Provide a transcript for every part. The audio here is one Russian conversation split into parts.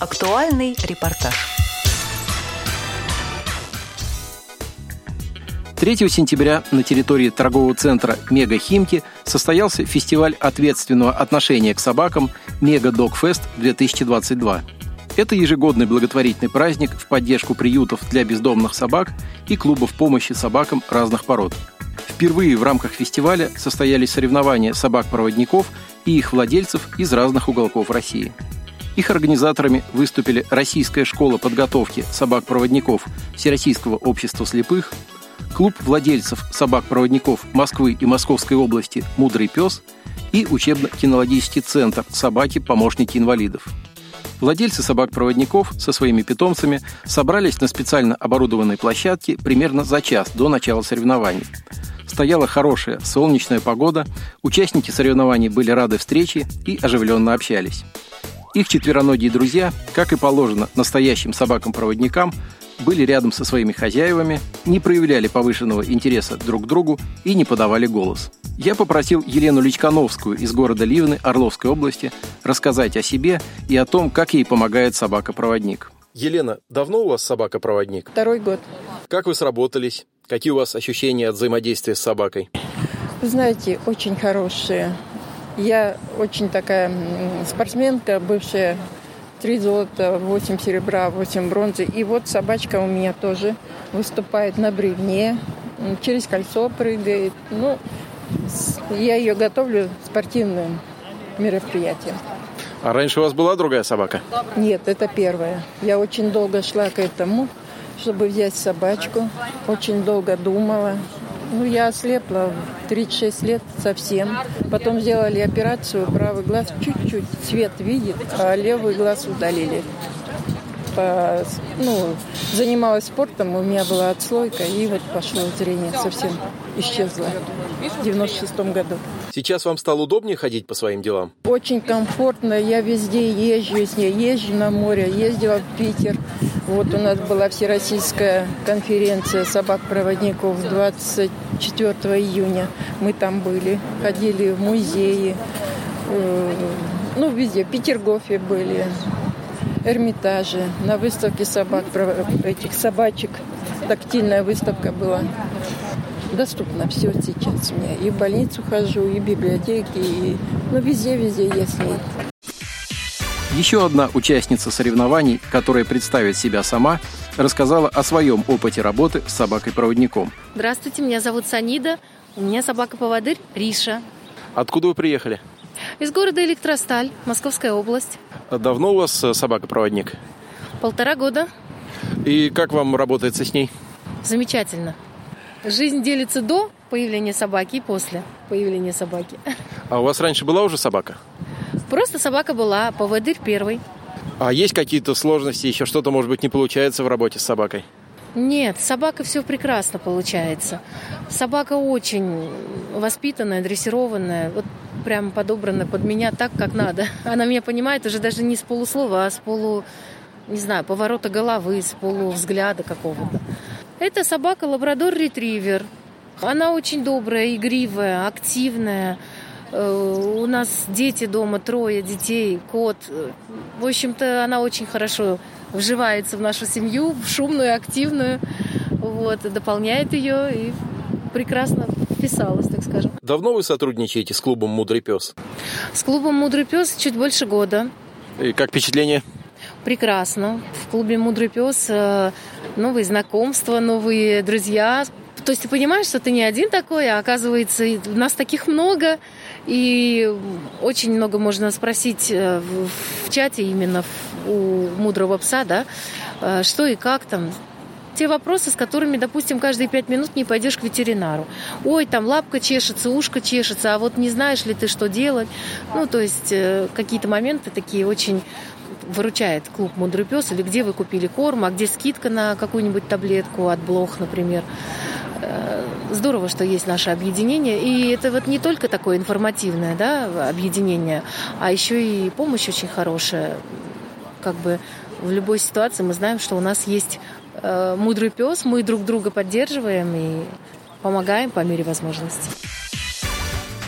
Актуальный репортаж. 3 сентября на территории торгового центра «Мега Химки» состоялся фестиваль ответственного отношения к собакам «Мега Догфест 2022». Это ежегодный благотворительный праздник в поддержку приютов для бездомных собак и клубов помощи собакам разных пород. Впервые в рамках фестиваля состоялись соревнования собак-проводников и их владельцев из разных уголков России. Их организаторами выступили Российская школа подготовки собак-проводников Всероссийского общества слепых, клуб владельцев собак-проводников Москвы и Московской области «Мудрый пес» и учебно-кинологический центр «Собаки-помощники инвалидов». Владельцы собак-проводников со своими питомцами собрались на специально оборудованной площадке примерно за час до начала соревнований. Стояла хорошая солнечная погода, участники соревнований были рады встрече и оживленно общались. Их четвероногие друзья, как и положено настоящим собакам-проводникам, были рядом со своими хозяевами, не проявляли повышенного интереса друг к другу и не подавали голос. Я попросил Елену Личкановскую из города Ливны Орловской области рассказать о себе и о том, как ей помогает собака-проводник. Елена, давно у вас собака-проводник? Второй год. Как вы сработались? Какие у вас ощущения от взаимодействия с собакой? Знаете, очень хорошие. Я очень такая спортсменка, бывшая Три золота, восемь серебра, восемь бронзы. И вот собачка у меня тоже выступает на бревне, через кольцо прыгает. Ну, я ее готовлю спортивным мероприятием. А раньше у вас была другая собака? Нет, это первая. Я очень долго шла к этому, чтобы взять собачку. Очень долго думала. Ну, я ослепла в 36 лет совсем. Потом сделали операцию, правый глаз чуть-чуть цвет видит, а левый глаз удалили. По, ну, занималась спортом, у меня была отслойка, и вот пошло зрение совсем исчезло в 96 году. Сейчас вам стало удобнее ходить по своим делам? Очень комфортно. Я везде езжу с ней. Езжу на море, ездила в Питер. Вот у нас была всероссийская конференция собак-проводников 24 июня. Мы там были, ходили в музеи. Э, ну, везде. Петергофе были. Эрмитажи, на выставке собак, этих собачек. Тактильная выставка была доступно все сейчас меня. И в больницу хожу, и в библиотеки, и ну, везде-везде с ней. Еще одна участница соревнований, которая представит себя сама, рассказала о своем опыте работы с собакой-проводником. Здравствуйте, меня зовут Санида. У меня собака-поводырь Риша. Откуда вы приехали? Из города Электросталь, Московская область. Давно у вас э, собака-проводник? Полтора года. И как вам работается с ней? Замечательно. Жизнь делится до появления собаки и после появления собаки. А у вас раньше была уже собака? Просто собака была, поводырь первый. А есть какие-то сложности, еще что-то, может быть, не получается в работе с собакой? Нет, собака все прекрасно получается. Собака очень воспитанная, дрессированная, вот прям подобрана под меня так, как надо. Она меня понимает уже даже не с полуслова, а с полу, не знаю, поворота головы, с полувзгляда какого-то. Это собака лабрадор-ретривер. Она очень добрая, игривая, активная. Э, у нас дети дома, трое детей, кот. В общем-то, она очень хорошо вживается в нашу семью, в шумную, активную. Вот, дополняет ее и прекрасно вписалась, так скажем. Давно вы сотрудничаете с клубом «Мудрый пес»? С клубом «Мудрый пес» чуть больше года. И как впечатление? Прекрасно. В клубе «Мудрый пес» э, новые знакомства, новые друзья. То есть ты понимаешь, что ты не один такой, а оказывается, нас таких много, и очень много можно спросить э, в, чате именно у мудрого пса, да, э, что и как там, те вопросы, с которыми, допустим, каждые пять минут не пойдешь к ветеринару. Ой, там лапка чешется, ушко чешется, а вот не знаешь ли ты, что делать. Ну, то есть какие-то моменты такие очень выручает клуб «Мудрый пес» или где вы купили корм, а где скидка на какую-нибудь таблетку от блох, например. Э, здорово, что есть наше объединение. И это вот не только такое информативное да, объединение, а еще и помощь очень хорошая. Как бы в любой ситуации мы знаем, что у нас есть э, мудрый пес, мы друг друга поддерживаем и помогаем по мере возможности.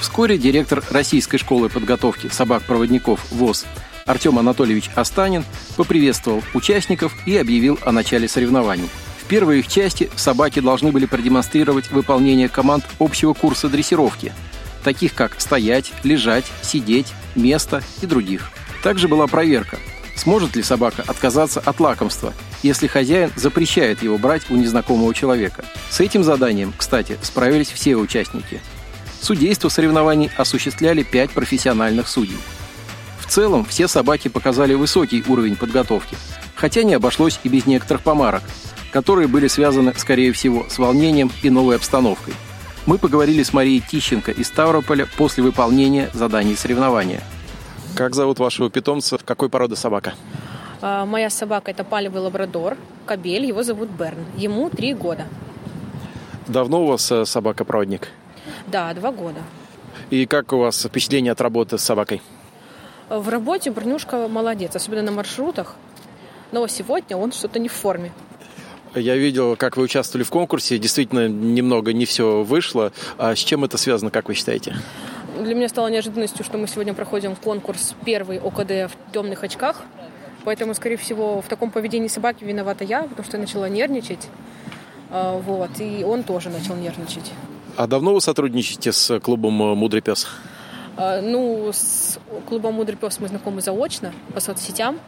Вскоре директор Российской школы подготовки собак-проводников ВОЗ Артем Анатольевич Останин поприветствовал участников и объявил о начале соревнований. Первой их части собаки должны были продемонстрировать выполнение команд общего курса дрессировки, таких как стоять, лежать, сидеть, место и других. Также была проверка, сможет ли собака отказаться от лакомства, если хозяин запрещает его брать у незнакомого человека. С этим заданием, кстати, справились все участники. Судейство соревнований осуществляли пять профессиональных судей. В целом, все собаки показали высокий уровень подготовки, хотя не обошлось и без некоторых помарок, которые были связаны, скорее всего, с волнением и новой обстановкой. Мы поговорили с Марией Тищенко из Ставрополя после выполнения заданий соревнования. Как зовут вашего питомца? Какой породы собака? А, моя собака это палевый лабрадор, кобель, его зовут Берн. Ему три года. Давно у вас э, собака-проводник? Да, два года. И как у вас впечатление от работы с собакой? В работе Бронюшка молодец, особенно на маршрутах. Но сегодня он что-то не в форме. Я видел, как вы участвовали в конкурсе. Действительно, немного не все вышло. А с чем это связано, как вы считаете? Для меня стало неожиданностью, что мы сегодня проходим конкурс первый ОКД в темных очках. Поэтому, скорее всего, в таком поведении собаки виновата я, потому что я начала нервничать. А, вот, и он тоже начал нервничать. А давно вы сотрудничаете с клубом «Мудрый пес»? А, ну, с клубом «Мудрый пес» мы знакомы заочно по соцсетям.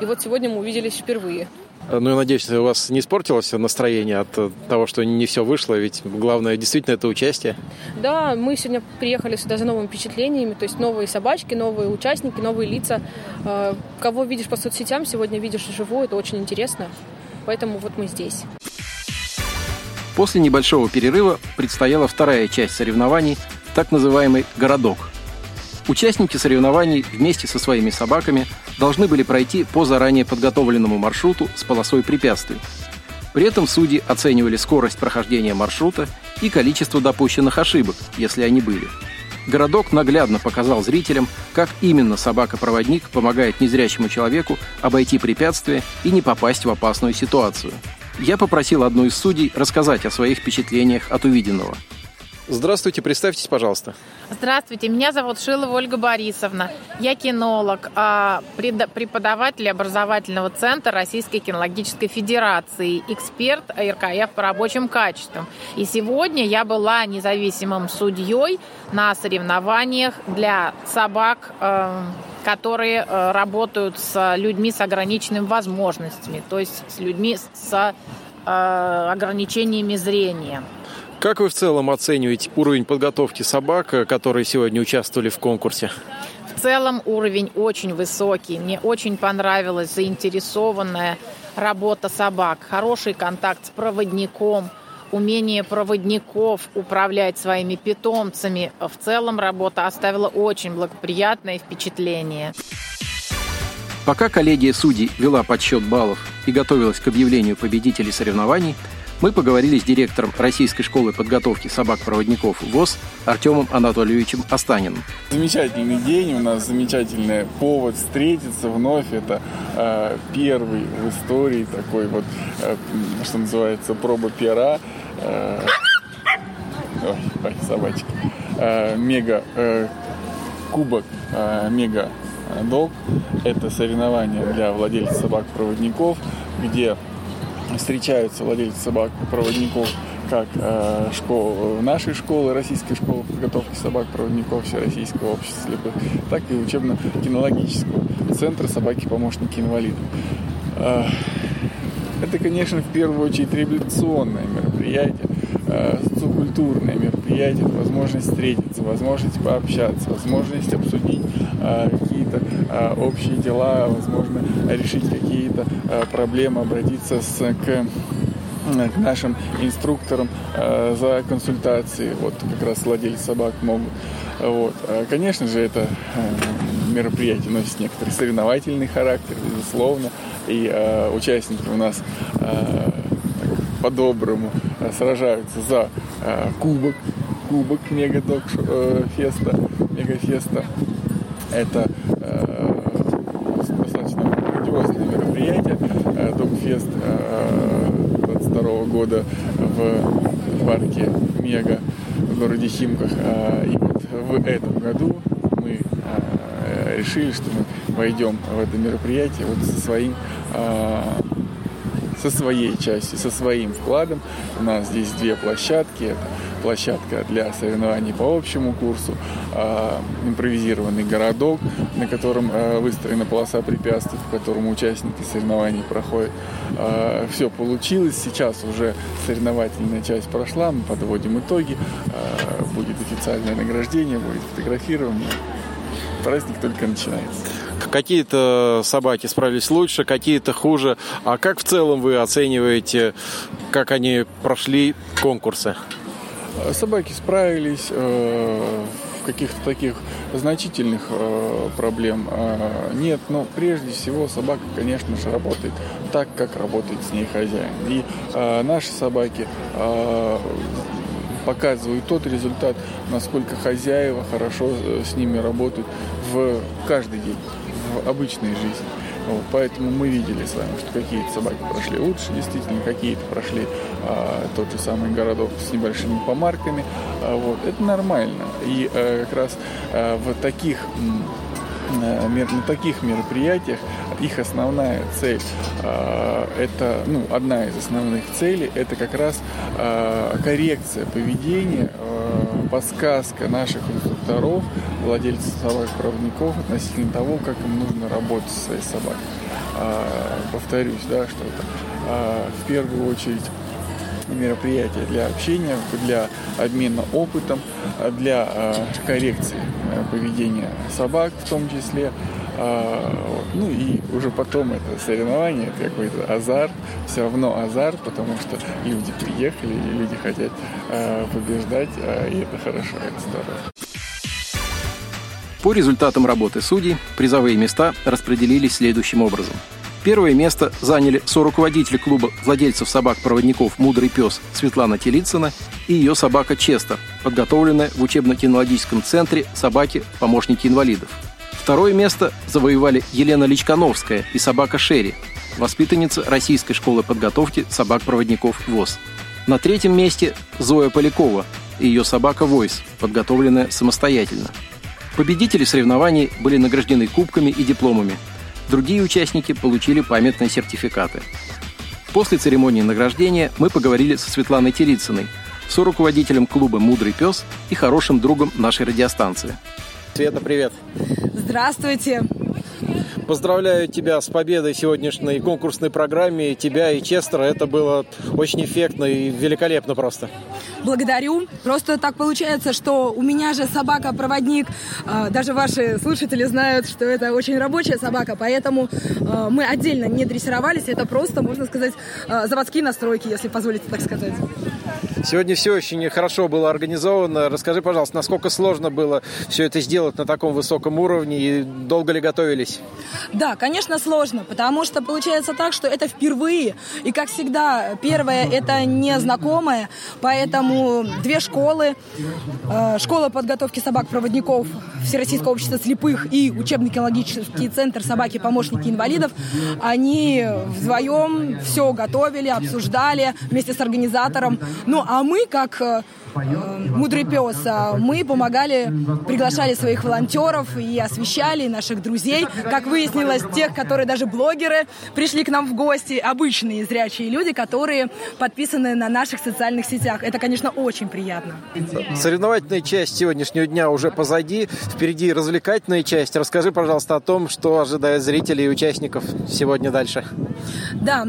И вот сегодня мы увиделись впервые. Ну, я надеюсь, у вас не испортилось настроение от того, что не все вышло, ведь главное действительно это участие. Да, мы сегодня приехали сюда за новыми впечатлениями, то есть новые собачки, новые участники, новые лица. А, кого видишь по соцсетям, сегодня видишь вживую, это очень интересно. Поэтому вот мы здесь. После небольшого перерыва предстояла вторая часть соревнований, так называемый «городок». Участники соревнований вместе со своими собаками должны были пройти по заранее подготовленному маршруту с полосой препятствий. При этом судьи оценивали скорость прохождения маршрута и количество допущенных ошибок, если они были. Городок наглядно показал зрителям, как именно собака-проводник помогает незрячему человеку обойти препятствия и не попасть в опасную ситуацию. Я попросил одну из судей рассказать о своих впечатлениях от увиденного – Здравствуйте, представьтесь, пожалуйста. Здравствуйте, меня зовут Шилова Ольга Борисовна. Я кинолог, а, преподаватель образовательного центра Российской кинологической федерации, эксперт РКФ по рабочим качествам. И сегодня я была независимым судьей на соревнованиях для собак, э, которые э, работают с людьми с ограниченными возможностями, то есть с людьми с э, ограничениями зрения. Как вы в целом оцениваете уровень подготовки собак, которые сегодня участвовали в конкурсе? В целом уровень очень высокий. Мне очень понравилась заинтересованная работа собак. Хороший контакт с проводником, умение проводников управлять своими питомцами. В целом работа оставила очень благоприятное впечатление. Пока коллегия судей вела подсчет баллов и готовилась к объявлению победителей соревнований, мы поговорили с директором Российской школы подготовки собак-проводников ВОЗ Артемом Анатольевичем Останиным. Замечательный день, у нас замечательный повод встретиться вновь. Это э, первый в истории такой вот, э, что называется, проба пера. Э, ой, ой, собачки. Э, мега э, кубок э, мега долг. Это соревнование для владельцев собак-проводников, где встречаются владельцы собак-проводников как э, школ, нашей школы, российской школы подготовки собак-проводников Всероссийского общества слепых, так и учебно-кинологического центра собаки-помощники инвалидов. Э, это, конечно, в первую очередь революционное мероприятие, э, социокультурное мероприятие, возможность встретиться, возможность пообщаться, возможность обсудить э, общие дела, возможно, решить какие-то э, проблемы, обратиться с, к к нашим инструкторам э, за консультацией. Вот как раз владельцы собак могут. Вот. Конечно же, это э, мероприятие носит некоторый соревновательный характер, безусловно. И э, участники у нас э, по-доброму э, сражаются за э, кубок, кубок Мегадок э, Феста, Мегафеста. Это э, достаточно грандиозное мероприятие. Э, Докфест э, 22 года в парке Мега в городе Химках. Э, и вот в этом году мы э, решили, что мы войдем в это мероприятие вот со своим со своей частью, со своим вкладом. У нас здесь две площадки. Это площадка для соревнований по общему курсу, импровизированный городок, на котором э, выстроена полоса препятствий, по которому участники соревнований проходят. Э, все получилось, сейчас уже соревновательная часть прошла, мы подводим итоги, э, будет официальное награждение, будет фотографирование. Праздник только начинается. Какие-то собаки справились лучше, какие-то хуже. А как в целом вы оцениваете, как они прошли конкурсы? Собаки справились, э, каких-то таких значительных э, проблем э, нет, но прежде всего собака, конечно же, работает так, как работает с ней хозяин. И наши собаки показывают тот результат, насколько хозяева хорошо с ними работают в каждый день, в обычной жизни. Вот, поэтому мы видели с вами, что какие-то собаки прошли лучше, действительно, какие-то прошли а, тот же самый городок с небольшими помарками. А, вот, это нормально. И а, как раз а, в таких на таких мероприятиях их основная цель, это, ну, одна из основных целей, это как раз коррекция поведения, подсказка наших инструкторов, владельцев собак-проводников относительно того, как им нужно работать со своей собакой. Повторюсь, да, что это в первую очередь мероприятие для общения, для обмена опытом, для э, коррекции э, поведения собак в том числе. А, ну и уже потом это соревнование, это какой-то азарт, все равно азарт, потому что люди приехали, и люди хотят э, побеждать, и это хорошо, это здорово. По результатам работы судей призовые места распределились следующим образом – Первое место заняли соруководитель клуба владельцев собак-проводников «Мудрый пес» Светлана Телицына и ее собака Честер, подготовленная в учебно-кинологическом центре собаки-помощники инвалидов. Второе место завоевали Елена Личкановская и собака Шерри, воспитанница Российской школы подготовки собак-проводников ВОЗ. На третьем месте Зоя Полякова и ее собака Войс, подготовленная самостоятельно. Победители соревнований были награждены кубками и дипломами – Другие участники получили памятные сертификаты. После церемонии награждения мы поговорили со Светланой Терицыной, соруководителем клуба «Мудрый пес» и хорошим другом нашей радиостанции. Света, привет! Здравствуйте! Поздравляю тебя с победой в сегодняшней конкурсной программе. Тебя и Честера. Это было очень эффектно и великолепно просто. Благодарю. Просто так получается, что у меня же собака-проводник. А, даже ваши слушатели знают, что это очень рабочая собака, поэтому а, мы отдельно не дрессировались. Это просто, можно сказать, а, заводские настройки, если позволите так сказать. Сегодня все очень хорошо было организовано. Расскажи, пожалуйста, насколько сложно было все это сделать на таком высоком уровне и долго ли готовились? Да, конечно, сложно, потому что получается так, что это впервые. И, как всегда, первое – это незнакомое, поэтому две школы, э, школа подготовки собак-проводников Всероссийского общества слепых и учебно-кинологический центр собаки-помощники инвалидов, они вдвоем все готовили, обсуждали вместе с организатором. Ну, а мы, как э, «Мудрый пес». А мы помогали, приглашали своих волонтеров и освещали наших друзей. Как выяснилось, тех, которые даже блогеры пришли к нам в гости, обычные зрячие люди, которые подписаны на наших социальных сетях. Это, конечно, очень приятно. Соревновательная часть сегодняшнего дня уже позади. Впереди развлекательная часть. Расскажи, пожалуйста, о том, что ожидает зрителей и участников сегодня дальше. Да,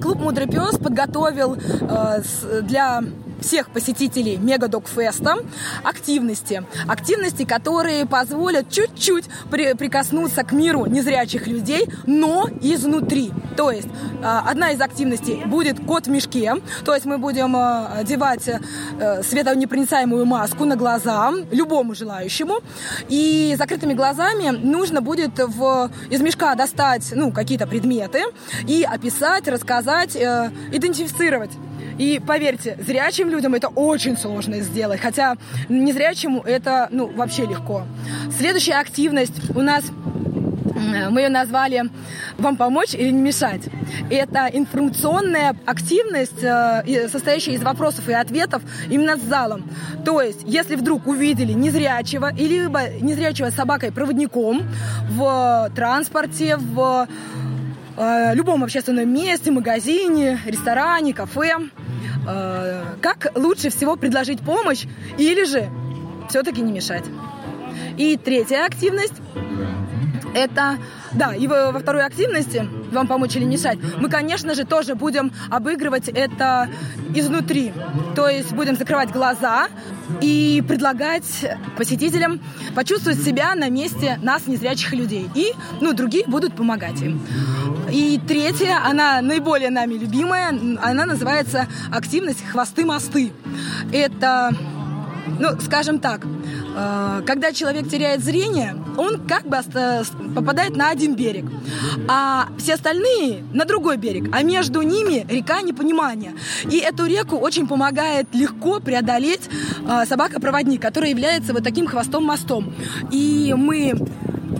клуб «Мудрый пес» подготовил э, для всех посетителей Мегадокфеста активности. Активности, которые позволят чуть-чуть при, прикоснуться к миру незрячих людей, но изнутри. То есть а, одна из активностей будет кот в мешке, то есть мы будем а, одевать э, светонепроницаемую маску на глаза любому желающему, и закрытыми глазами нужно будет в, из мешка достать ну, какие-то предметы и описать, рассказать, э, идентифицировать и поверьте, зрячим людям это очень сложно сделать, хотя незрячему это ну, вообще легко. Следующая активность у нас мы ее назвали вам помочь или не мешать. Это информационная активность, э, состоящая из вопросов и ответов именно с залом. То есть, если вдруг увидели незрячего или незрячего с собакой-проводником в транспорте, в э, любом общественном месте, магазине, ресторане, кафе, э, как лучше всего предложить помощь или же все-таки не мешать. И третья активность это, да, и во, второй активности, вам помочь или мешать, мы, конечно же, тоже будем обыгрывать это изнутри. То есть будем закрывать глаза и предлагать посетителям почувствовать себя на месте нас, незрячих людей. И, ну, другие будут помогать им. И третья, она наиболее нами любимая, она называется активность «Хвосты-мосты». Это ну, скажем так, когда человек теряет зрение, он как бы попадает на один берег, а все остальные на другой берег, а между ними река непонимания. И эту реку очень помогает легко преодолеть э, собака-проводник, который является вот таким хвостом-мостом. И мы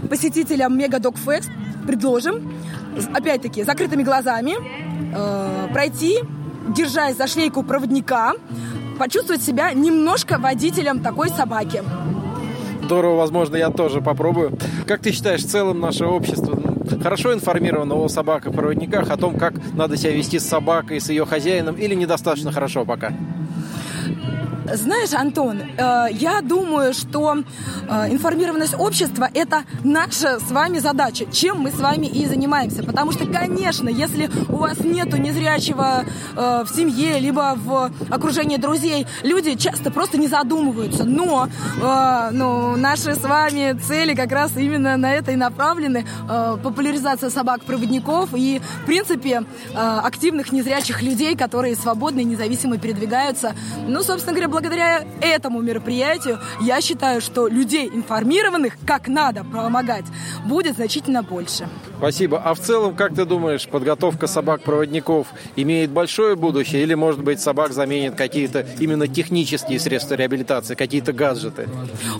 посетителям Мега Фест предложим, опять-таки, закрытыми глазами э, пройти, держась за шлейку проводника, почувствовать себя немножко водителем такой собаки. Здорово, возможно, я тоже попробую. Как ты считаешь, в целом наше общество хорошо информировано о собаках-проводниках, о том, как надо себя вести с собакой, с ее хозяином, или недостаточно хорошо пока? Знаешь, Антон, э, я думаю, что э, информированность общества – это наша с вами задача, чем мы с вами и занимаемся. Потому что, конечно, если у вас нету незрячего э, в семье, либо в окружении друзей, люди часто просто не задумываются. Но ну, наши с вами цели как раз именно на это и направлены. Популяризация собак-проводников и, в принципе, активных незрячих людей, которые свободно и независимо передвигаются. Ну, собственно говоря, благодаря этому мероприятию я считаю, что людей информированных, как надо помогать, будет значительно больше. Спасибо. А в целом, как ты думаешь, подготовка собак-проводников имеет большое будущее или, может быть, собак заменит какие-то именно технические средства реабилитации, какие-то гаджеты?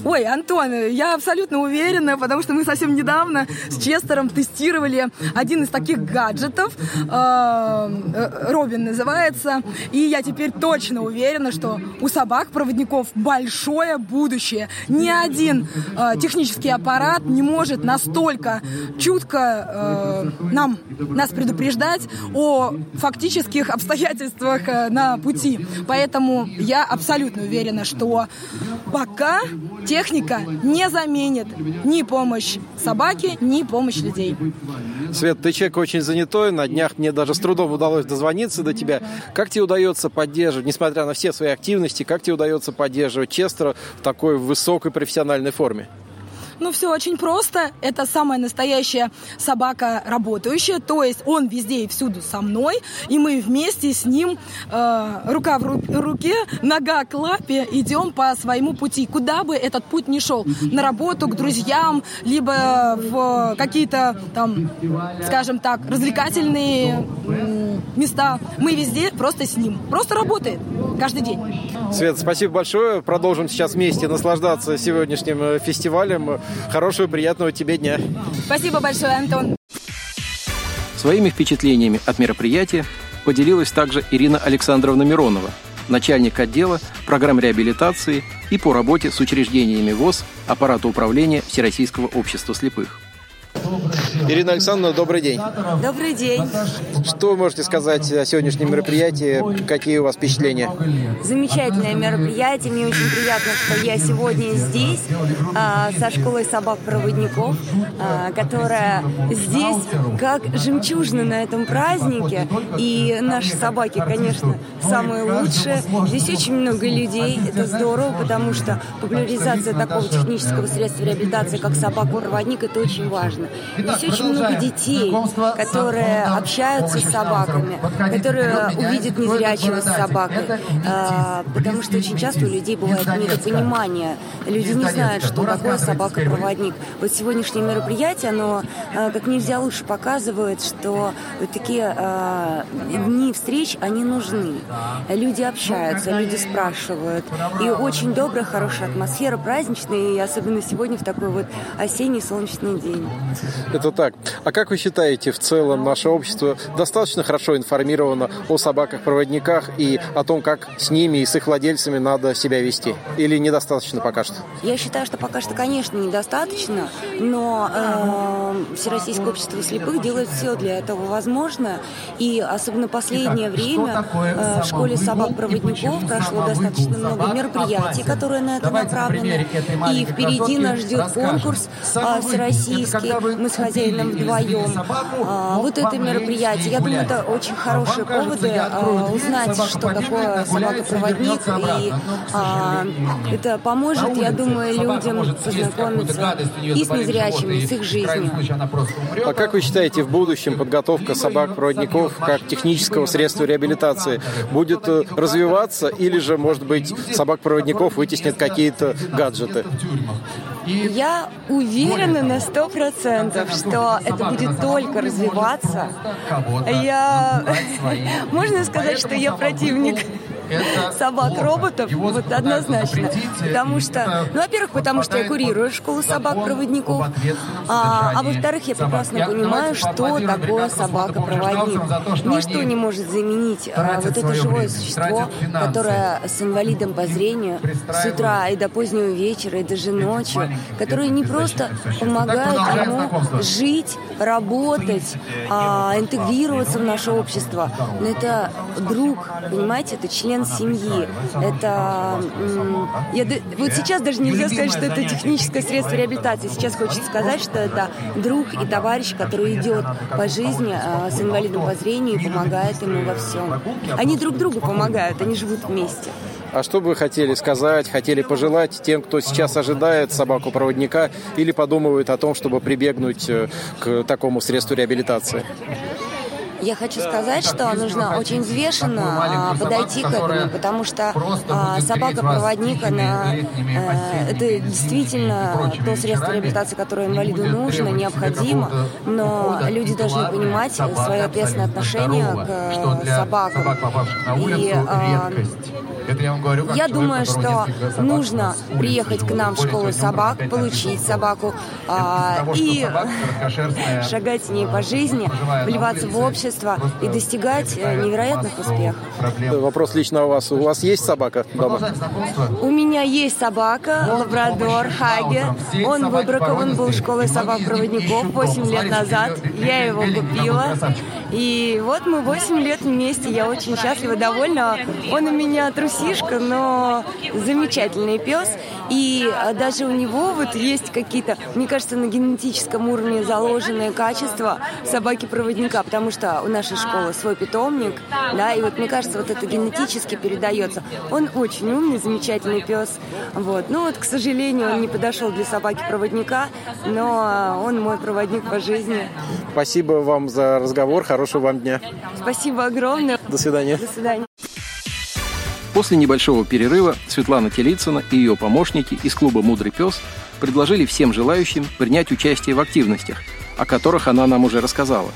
Ой, Антон, я абсолютно уверена, потому что мы совсем недавно с Честером тестировали один из таких гаджетов. Э, э, Робин называется. И я теперь точно уверена, что у собак собак-проводников большое будущее. Ни один э, технический аппарат не может настолько чутко э, нам, нас предупреждать о фактических обстоятельствах э, на пути. Поэтому я абсолютно уверена, что пока техника не заменит ни помощь собаки, ни помощь людей. Свет, ты человек очень занятой. На днях мне даже с трудом удалось дозвониться до тебя. Как тебе удается поддерживать, несмотря на все свои активности, как тебе удается поддерживать Честера в такой высокой профессиональной форме? Ну, все очень просто. Это самая настоящая собака работающая. То есть он везде и всюду со мной. И мы вместе с ним, э, рука в ру- руке, нога к лапе, идем по своему пути. Куда бы этот путь ни шел. На работу, к друзьям, либо в какие-то там, скажем так, развлекательные места. Мы везде просто с ним. Просто работает каждый день. Свет, спасибо большое. Продолжим сейчас вместе наслаждаться сегодняшним э, фестивалем. Хорошего, приятного тебе дня. Спасибо большое, Антон. Своими впечатлениями от мероприятия поделилась также Ирина Александровна Миронова, начальник отдела программ реабилитации и по работе с учреждениями ВОЗ аппарата управления Всероссийского общества слепых. Ирина Александровна, добрый день. Добрый день. Что вы можете сказать о сегодняшнем мероприятии? Какие у вас впечатления? Замечательное мероприятие. Мне очень приятно, что я сегодня здесь а, со школой собак-проводников, а, которая здесь как жемчужина на этом празднике. И наши собаки, конечно, самые лучшие. Здесь очень много людей. Это здорово, потому что популяризация такого технического средства реабилитации, как собака-проводник, это очень важно. Здесь очень много детей, которые общаются с собаками, которые увидят незрячего с собакой. А, потому что очень часто у людей бывает недопонимание. Люди не знают, что такое собака-проводник. Вот сегодняшнее мероприятие, оно а, как нельзя лучше показывает, что вот такие а, дни встреч, они нужны. Люди общаются, люди спрашивают. И очень добрая, хорошая атмосфера, праздничная, и особенно сегодня в такой вот осенний солнечный день. Это Так, а как вы считаете, в целом наше общество достаточно хорошо информировано о собаках-проводниках и о том, как с ними и с их владельцами надо себя вести? Или недостаточно пока что? Я считаю, что пока что, конечно, недостаточно, но э, Всероссийское общество слепых делает все для этого возможное. И особенно последнее время э, в школе собак-проводников прошло достаточно много мероприятий, которые на это направлены. И впереди нас ждет конкурс э, всероссийский. Мы с хозяином вдвоем. Э, вот это мероприятие. Я думаю, это очень хорошие поводы э, узнать, что такое собака-проводник. И э, это поможет, я думаю, людям познакомиться и с незрячими, с их жизнью. А как вы считаете, в будущем подготовка собак-проводников как технического средства реабилитации будет э, развиваться или же, может быть, собак-проводников вытеснят какие-то гаджеты? Я уверена на сто процентов, что это будет только развиваться. Я... Можно сказать, что я противник собак-роботов, вот однозначно. Потому что, ну, во-первых, потому что я курирую школу собак-проводников, а, а во-вторых, я прекрасно понимаю, что такое собака-проводник. Ничто не может заменить а, вот это живое существо, которое с инвалидом по зрению с утра и до позднего вечера, и даже ночью, которое не просто помогает ему жить, работать, а, интегрироваться в наше общество, но это друг, понимаете, это член член семьи. Это... Я, вот сейчас даже нельзя сказать, что это техническое средство реабилитации. Сейчас хочется сказать, что это друг и товарищ, который идет по жизни а, с инвалидом по зрению и помогает ему во всем. Они друг другу помогают, они живут вместе. А что бы вы хотели сказать, хотели пожелать тем, кто сейчас ожидает собаку-проводника или подумывает о том, чтобы прибегнуть э, к такому средству реабилитации? Я хочу сказать, что нужно очень взвешенно а, подойти к этому, потому что а, собака-проводник, она, э, это действительно то средство реабилитации, которое инвалиду нужно, необходимо, но люди должны понимать свое ответственное отношение к собакам. И а, это я вам говорю, как Я думаю, что нужно приехать к нам в школу собак, получить собаку а, и шагать с ней по жизни, вливаться в общество и достигать э, невероятных успехов. Вопрос лично у вас. У вас есть собака дома? У меня есть собака, лабрадор, Хаги. Он выбракован был школой собак-проводников 8 лет назад. Я его купила. И вот мы 8 лет вместе. Я очень счастлива, довольна. Он у меня трусишка, но замечательный пес. И а, даже у него вот есть какие-то, мне кажется, на генетическом уровне заложенные качества собаки-проводника, потому что у нашей школы свой питомник, да, и вот мне кажется, вот это генетически передается. Он очень умный, замечательный пес, вот. Ну вот, к сожалению, он не подошел для собаки-проводника, но он мой проводник по жизни. Спасибо вам за разговор, хорошего вам дня. Спасибо огромное. До свидания. До свидания. После небольшого перерыва Светлана Телицына и ее помощники из клуба «Мудрый пес» предложили всем желающим принять участие в активностях, о которых она нам уже рассказала.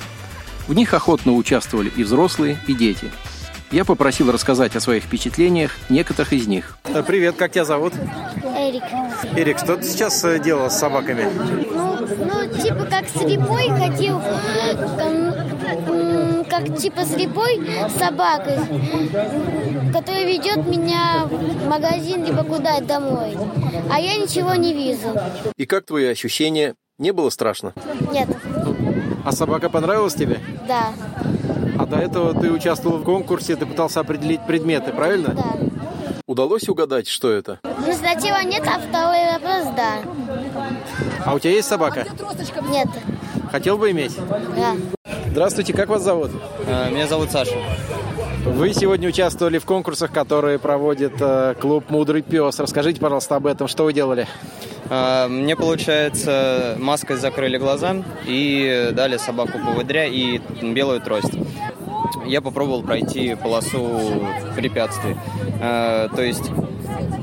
В них охотно участвовали и взрослые, и дети. Я попросил рассказать о своих впечатлениях некоторых из них. Э, привет, как тебя зовут? Эрик. Эрик, что ты сейчас э, делал с собаками? Ну, ну типа как слепой ходил как типа слепой собакой, которая ведет меня в магазин либо куда домой. А я ничего не вижу. И как твои ощущения? Не было страшно? Нет. А собака понравилась тебе? Да. А до этого ты участвовал в конкурсе, ты пытался определить предметы, правильно? Да. Удалось угадать, что это? Ну, сначала нет, а второй вопрос – да. А у тебя есть собака? Нет. Хотел бы иметь? Да. Здравствуйте, как вас зовут? Э, меня зовут Саша. Вы сегодня участвовали в конкурсах, которые проводит э, клуб «Мудрый пес». Расскажите, пожалуйста, об этом. Что вы делали? Э, мне, получается, маской закрыли глаза и дали собаку поводря и белую трость. Я попробовал пройти полосу препятствий. То есть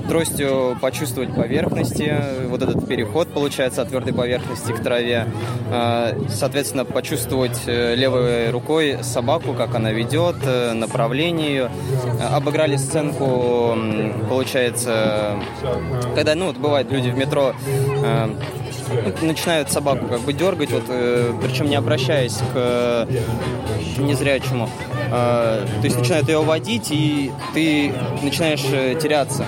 тростью почувствовать поверхности, вот этот переход получается от твердой поверхности к траве, а, соответственно, почувствовать э, левой рукой собаку, как она ведет, э, направление ее. Обыграли сценку, получается, когда, ну, вот бывает, люди в метро э, начинают собаку как бы дергать, вот, причем не обращаясь к незрячему. Э, то есть начинают ее водить, и ты начинаешь э, теряться.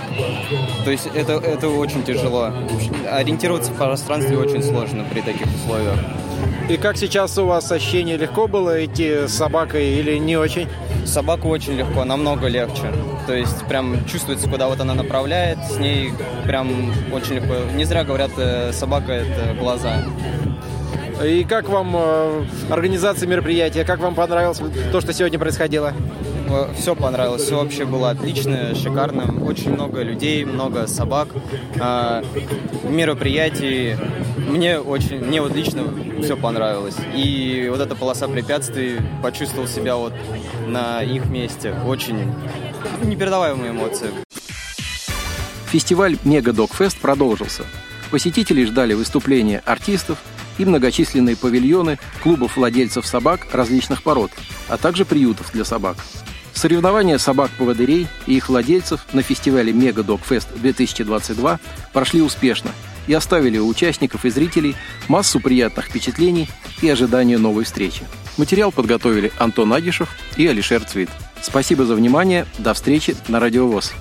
То есть это, это очень тяжело. Ориентироваться в пространстве очень сложно при таких условиях. И как сейчас у вас ощущение, легко было идти с собакой или не очень? Собаку очень легко, намного легче. То есть прям чувствуется, куда вот она направляет, с ней прям очень легко. Не зря говорят, э, собака — это глаза. И как вам э, организация мероприятия? Как вам понравилось то, что сегодня происходило? Все понравилось, все вообще было отлично, шикарно. Очень много людей, много собак. Э, мероприятий. Мне очень, мне вот лично все понравилось. И вот эта полоса препятствий, почувствовал себя вот на их месте. Очень непередаваемые эмоции. Фестиваль Мега Догфест продолжился. Посетители ждали выступления артистов и многочисленные павильоны клубов владельцев собак различных пород, а также приютов для собак. Соревнования собак-поводырей и их владельцев на фестивале Мега Догфест 2022 прошли успешно и оставили у участников и зрителей массу приятных впечатлений и ожидания новой встречи. Материал подготовили Антон Агишев и Алишер Цвит. Спасибо за внимание. До встречи на Радиовоз.